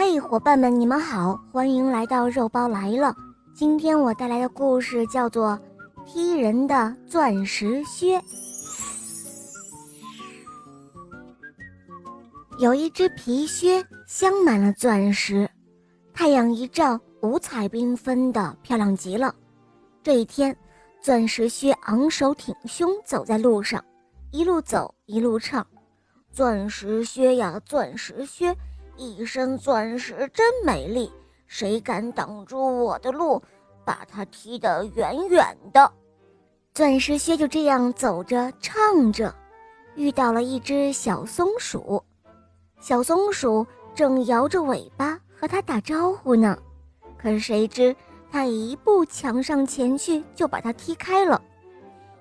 嘿，伙伴们，你们好，欢迎来到肉包来了。今天我带来的故事叫做《踢人的钻石靴》。有一只皮靴镶满了钻石，太阳一照，五彩缤纷的，漂亮极了。这一天，钻石靴昂首挺胸走在路上，一路走一路唱：“钻石靴呀，钻石靴。”一身钻石真美丽，谁敢挡住我的路，把它踢得远远的。钻石靴就这样走着唱着，遇到了一只小松鼠。小松鼠正摇着尾巴和它打招呼呢，可谁知它一步抢上前去，就把它踢开了，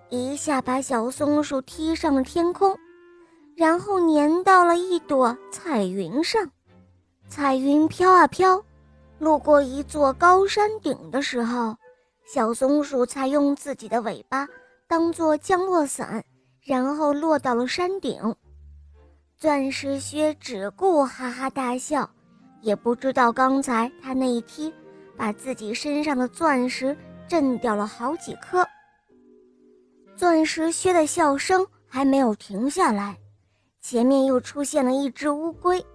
一下把小松鼠踢上了天空，然后粘到了一朵彩云上。彩云飘啊飘，路过一座高山顶的时候，小松鼠才用自己的尾巴当做降落伞，然后落到了山顶。钻石靴只顾哈哈大笑，也不知道刚才他那一踢，把自己身上的钻石震掉了好几颗。钻石靴的笑声还没有停下来，前面又出现了一只乌龟。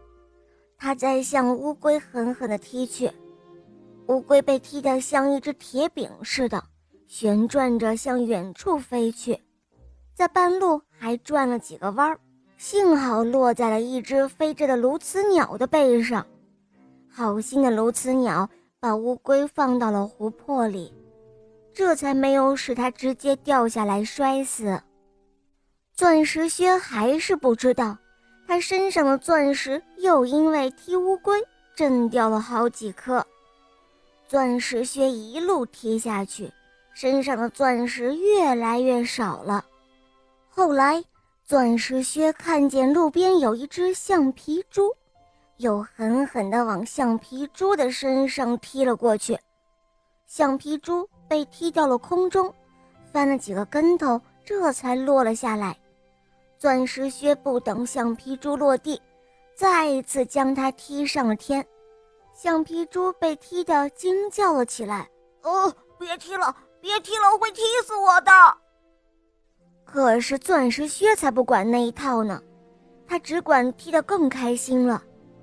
他在向乌龟狠狠地踢去，乌龟被踢得像一只铁饼似的，旋转着向远处飞去，在半路还转了几个弯儿，幸好落在了一只飞着的鸬鹚鸟的背上。好心的鸬鹚鸟把乌龟放到了湖泊里，这才没有使它直接掉下来摔死。钻石靴还是不知道。他身上的钻石又因为踢乌龟震掉了好几颗，钻石靴一路踢下去，身上的钻石越来越少了。后来，钻石靴看见路边有一只橡皮猪，又狠狠地往橡皮猪的身上踢了过去，橡皮猪被踢到了空中，翻了几个跟头，这才落了下来。钻石靴不等橡皮猪落地，再一次将它踢上了天。橡皮猪被踢得惊叫了起来：“哦，别踢了，别踢了，我会踢死我的！”可是钻石靴才不管那一套呢，他只管踢得更开心了。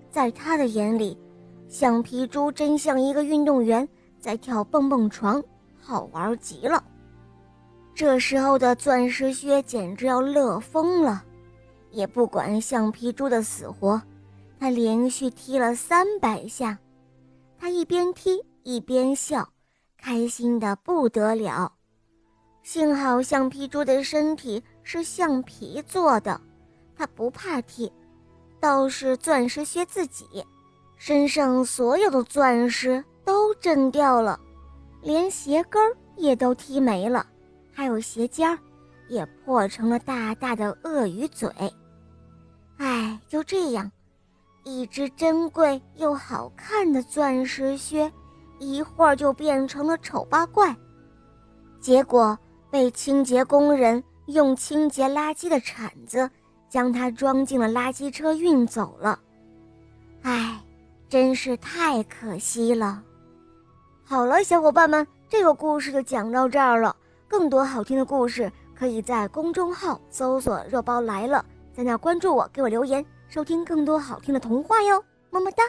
在他的眼里，橡皮猪真像一个运动员在跳蹦蹦床，好玩极了。这时候的钻石靴简直要乐疯了，也不管橡皮猪的死活，他连续踢了三百下，他一边踢一边笑，开心的不得了。幸好橡皮猪的身体是橡皮做的，他不怕踢，倒是钻石靴自己，身上所有的钻石都震掉了，连鞋跟儿也都踢没了。还有鞋尖儿，也破成了大大的鳄鱼嘴。哎，就这样，一只珍贵又好看的钻石靴，一会儿就变成了丑八怪。结果被清洁工人用清洁垃圾的铲子将它装进了垃圾车运走了。哎，真是太可惜了。好了，小伙伴们，这个故事就讲到这儿了。更多好听的故事，可以在公众号搜索“肉包来了”，在那关注我，给我留言，收听更多好听的童话哟，么么哒。